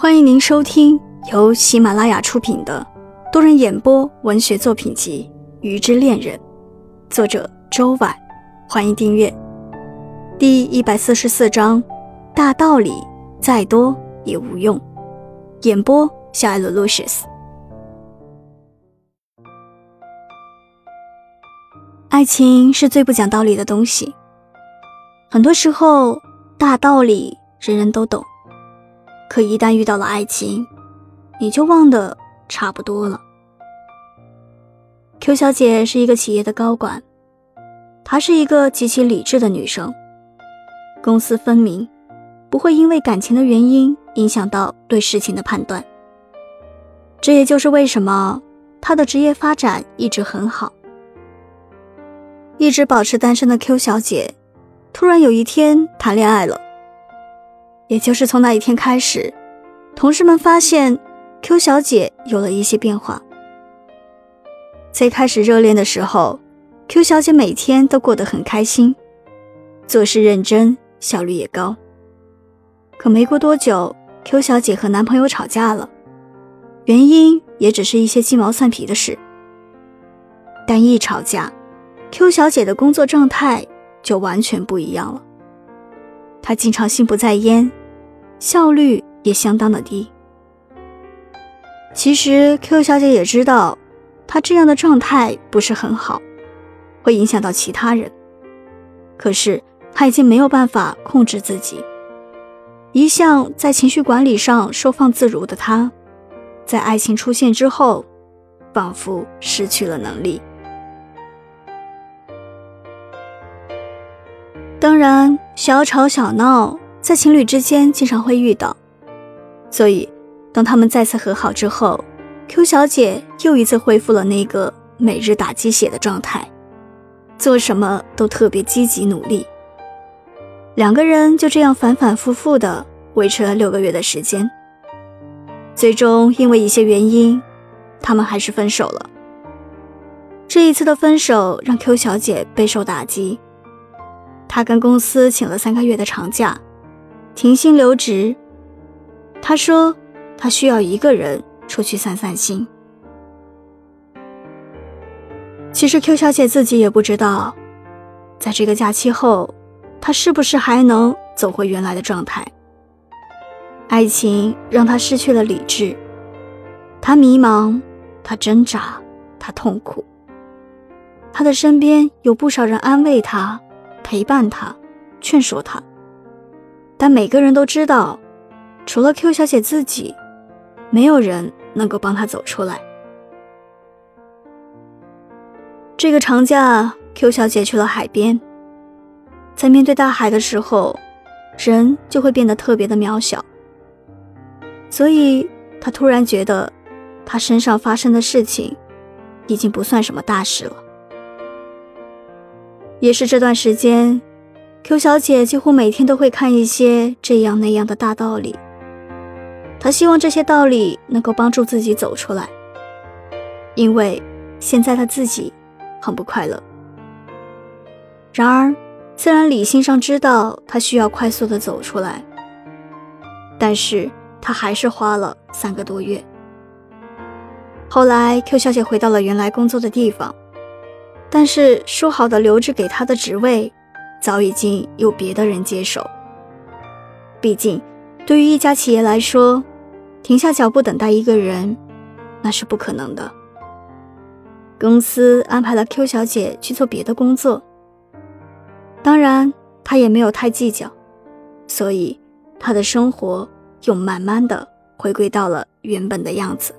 欢迎您收听由喜马拉雅出品的多人演播文学作品集《鱼之恋人》，作者周婉。欢迎订阅。第一百四十四章：大道理再多也无用。演播：小艾罗露西斯。爱情是最不讲道理的东西。很多时候，大道理人人都懂。可一旦遇到了爱情，你就忘得差不多了。Q 小姐是一个企业的高管，她是一个极其理智的女生，公私分明，不会因为感情的原因影响到对事情的判断。这也就是为什么她的职业发展一直很好。一直保持单身的 Q 小姐，突然有一天谈恋爱了。也就是从那一天开始，同事们发现 Q 小姐有了一些变化。最开始热恋的时候，Q 小姐每天都过得很开心，做事认真，效率也高。可没过多久，Q 小姐和男朋友吵架了，原因也只是一些鸡毛蒜皮的事。但一吵架，Q 小姐的工作状态就完全不一样了。她经常心不在焉。效率也相当的低。其实 Q 小姐也知道，她这样的状态不是很好，会影响到其他人。可是她已经没有办法控制自己。一向在情绪管理上收放自如的她，在爱情出现之后，仿佛失去了能力。当然，小吵小闹。在情侣之间经常会遇到，所以当他们再次和好之后，Q 小姐又一次恢复了那个每日打鸡血的状态，做什么都特别积极努力。两个人就这样反反复复的维持了六个月的时间，最终因为一些原因，他们还是分手了。这一次的分手让 Q 小姐备受打击，她跟公司请了三个月的长假。停薪留职，他说他需要一个人出去散散心。其实 Q 小姐自己也不知道，在这个假期后，她是不是还能走回原来的状态。爱情让她失去了理智，她迷茫，她挣扎，她痛苦。她的身边有不少人安慰她，陪伴她，劝说她。但每个人都知道，除了 Q 小姐自己，没有人能够帮她走出来。这个长假，Q 小姐去了海边。在面对大海的时候，人就会变得特别的渺小。所以，她突然觉得，她身上发生的事情，已经不算什么大事了。也是这段时间。Q 小姐几乎每天都会看一些这样那样的大道理，她希望这些道理能够帮助自己走出来，因为现在她自己很不快乐。然而，虽然理性上知道她需要快速的走出来，但是她还是花了三个多月。后来，Q 小姐回到了原来工作的地方，但是说好的留着给她的职位。早已经有别的人接手。毕竟，对于一家企业来说，停下脚步等待一个人，那是不可能的。公司安排了 Q 小姐去做别的工作，当然，她也没有太计较，所以她的生活又慢慢的回归到了原本的样子。